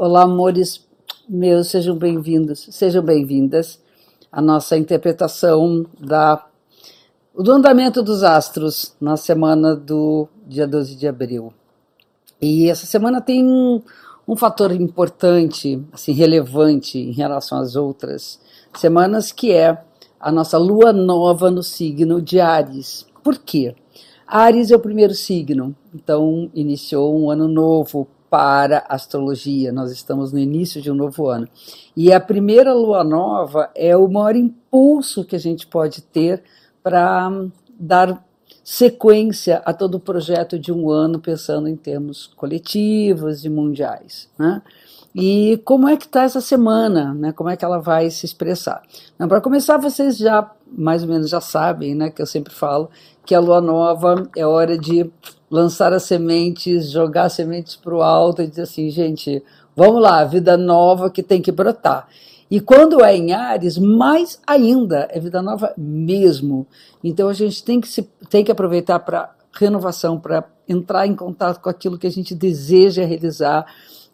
Olá, amores meus, sejam bem-vindos, sejam bem-vindas à nossa interpretação da, do andamento dos astros na semana do dia 12 de abril. E essa semana tem um, um fator importante, assim, relevante em relação às outras semanas, que é a nossa lua nova no signo de Ares. Por quê? Ares é o primeiro signo, então iniciou um ano novo para a astrologia. Nós estamos no início de um novo ano. E a primeira lua nova é o maior impulso que a gente pode ter para dar sequência a todo o projeto de um ano, pensando em termos coletivos e mundiais. Né? E como é que está essa semana? Né? Como é que ela vai se expressar? Para começar, vocês já mais ou menos já sabem, né, que eu sempre falo que a lua nova é hora de lançar as sementes, jogar as sementes para o alto e dizer assim, gente, vamos lá, vida nova que tem que brotar. E quando é em Ares, mais ainda, é vida nova mesmo. Então a gente tem que, se, tem que aproveitar para renovação, para entrar em contato com aquilo que a gente deseja realizar,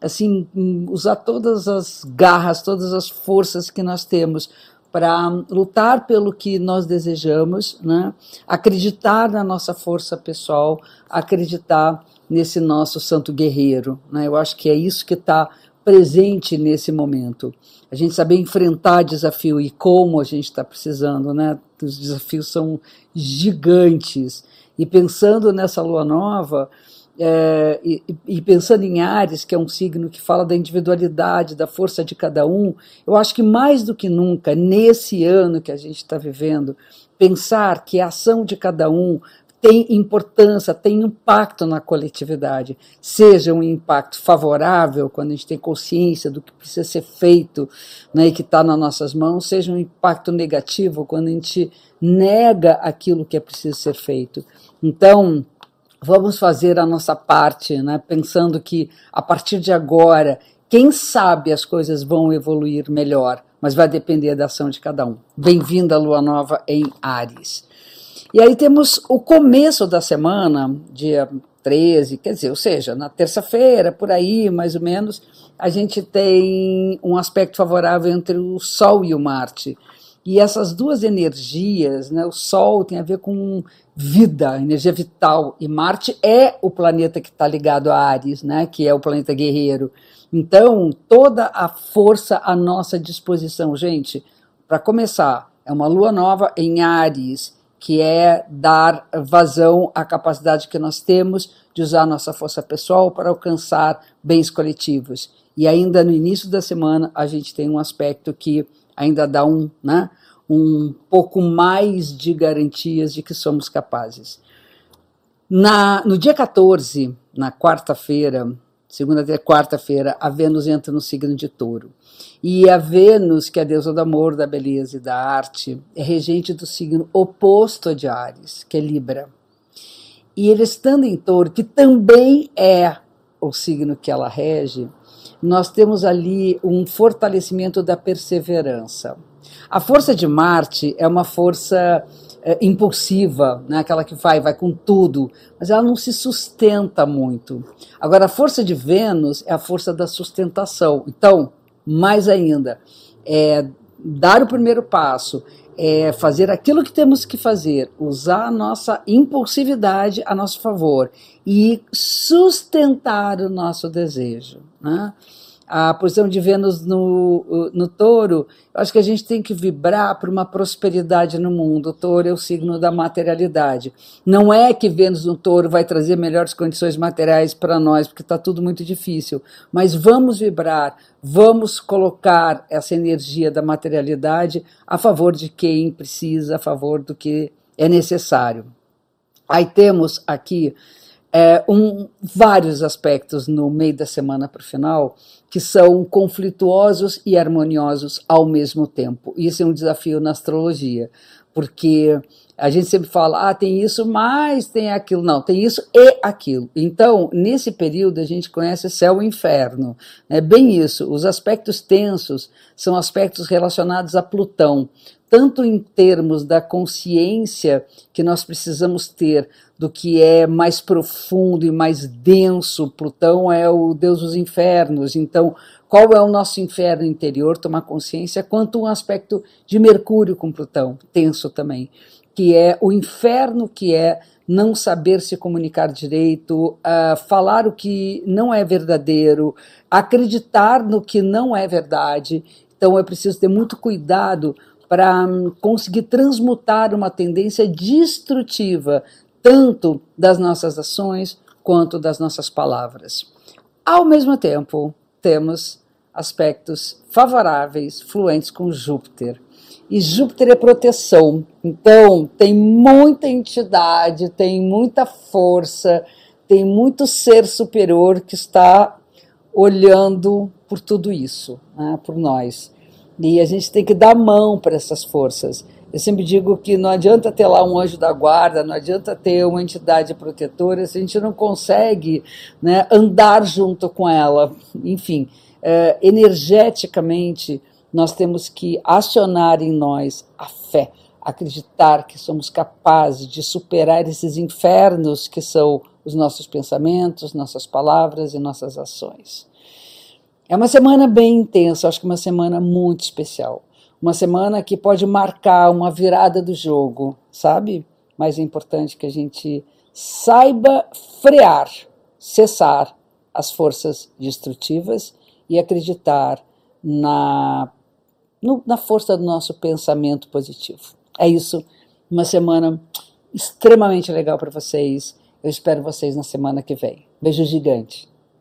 assim, usar todas as garras, todas as forças que nós temos para lutar pelo que nós desejamos, né? acreditar na nossa força pessoal, acreditar nesse nosso santo guerreiro. Né? Eu acho que é isso que está presente nesse momento. A gente saber enfrentar desafio e como a gente está precisando, né? Os desafios são gigantes. E pensando nessa lua nova, é, e, e, pensando em Ares, que é um signo que fala da individualidade, da força de cada um, eu acho que mais do que nunca, nesse ano que a gente está vivendo, pensar que a ação de cada um tem importância, tem impacto na coletividade, seja um impacto favorável, quando a gente tem consciência do que precisa ser feito né, e que está nas nossas mãos, seja um impacto negativo, quando a gente nega aquilo que é preciso ser feito. Então, vamos fazer a nossa parte, né? pensando que a partir de agora, quem sabe as coisas vão evoluir melhor, mas vai depender da ação de cada um. Bem-vinda, Lua Nova em Ares. E aí temos o começo da semana, dia 13, quer dizer, ou seja, na terça-feira, por aí, mais ou menos, a gente tem um aspecto favorável entre o Sol e o Marte. E essas duas energias, né, o Sol tem a ver com vida, energia vital, e Marte é o planeta que está ligado a Ares, né, que é o planeta guerreiro. Então, toda a força à nossa disposição, gente, para começar, é uma lua nova em Ares, que é dar vazão à capacidade que nós temos de usar nossa força pessoal para alcançar bens coletivos. E ainda no início da semana, a gente tem um aspecto que ainda dá um, né, um pouco mais de garantias de que somos capazes. Na, no dia 14, na quarta-feira, segunda até quarta-feira, a Vênus entra no signo de touro. E a Vênus, que é a deusa do amor, da beleza e da arte, é regente do signo oposto a de Ares, que é Libra. E ele estando em touro, que também é o signo que ela rege, nós temos ali um fortalecimento da perseverança. A força de Marte é uma força é, impulsiva, né? aquela que vai, vai com tudo, mas ela não se sustenta muito. Agora, a força de Vênus é a força da sustentação. Então, mais ainda, é dar o primeiro passo, é fazer aquilo que temos que fazer, usar a nossa impulsividade a nosso favor e sustentar o nosso desejo. Né? A posição de Vênus no, no touro, eu acho que a gente tem que vibrar para uma prosperidade no mundo. O touro é o signo da materialidade. Não é que Vênus no touro vai trazer melhores condições materiais para nós, porque está tudo muito difícil. Mas vamos vibrar, vamos colocar essa energia da materialidade a favor de quem precisa, a favor do que é necessário. Aí temos aqui é, um, vários aspectos no meio da semana para o final que são conflituosos e harmoniosos ao mesmo tempo. Isso é um desafio na astrologia, porque A gente sempre fala, ah, tem isso, mas tem aquilo. Não, tem isso e aquilo. Então, nesse período, a gente conhece céu e inferno. É bem isso. Os aspectos tensos são aspectos relacionados a Plutão, tanto em termos da consciência que nós precisamos ter do que é mais profundo e mais denso. Plutão é o deus dos infernos. Então, qual é o nosso inferno interior? Tomar consciência, quanto um aspecto de Mercúrio com Plutão, tenso também que é o inferno que é não saber se comunicar direito, uh, falar o que não é verdadeiro, acreditar no que não é verdade. Então é preciso ter muito cuidado para um, conseguir transmutar uma tendência destrutiva, tanto das nossas ações quanto das nossas palavras. Ao mesmo tempo, temos aspectos favoráveis, fluentes com Júpiter. E Júpiter é proteção. Então, tem muita entidade, tem muita força, tem muito ser superior que está olhando por tudo isso, né, por nós. E a gente tem que dar mão para essas forças. Eu sempre digo que não adianta ter lá um anjo da guarda, não adianta ter uma entidade protetora se a gente não consegue né, andar junto com ela. Enfim, é, energeticamente, nós temos que acionar em nós a fé, acreditar que somos capazes de superar esses infernos que são os nossos pensamentos, nossas palavras e nossas ações. É uma semana bem intensa, acho que uma semana muito especial. Uma semana que pode marcar uma virada do jogo, sabe? Mas é importante que a gente saiba frear, cessar as forças destrutivas e acreditar na no, na força do nosso pensamento positivo. É isso. Uma semana extremamente legal para vocês. Eu espero vocês na semana que vem. Beijo gigante.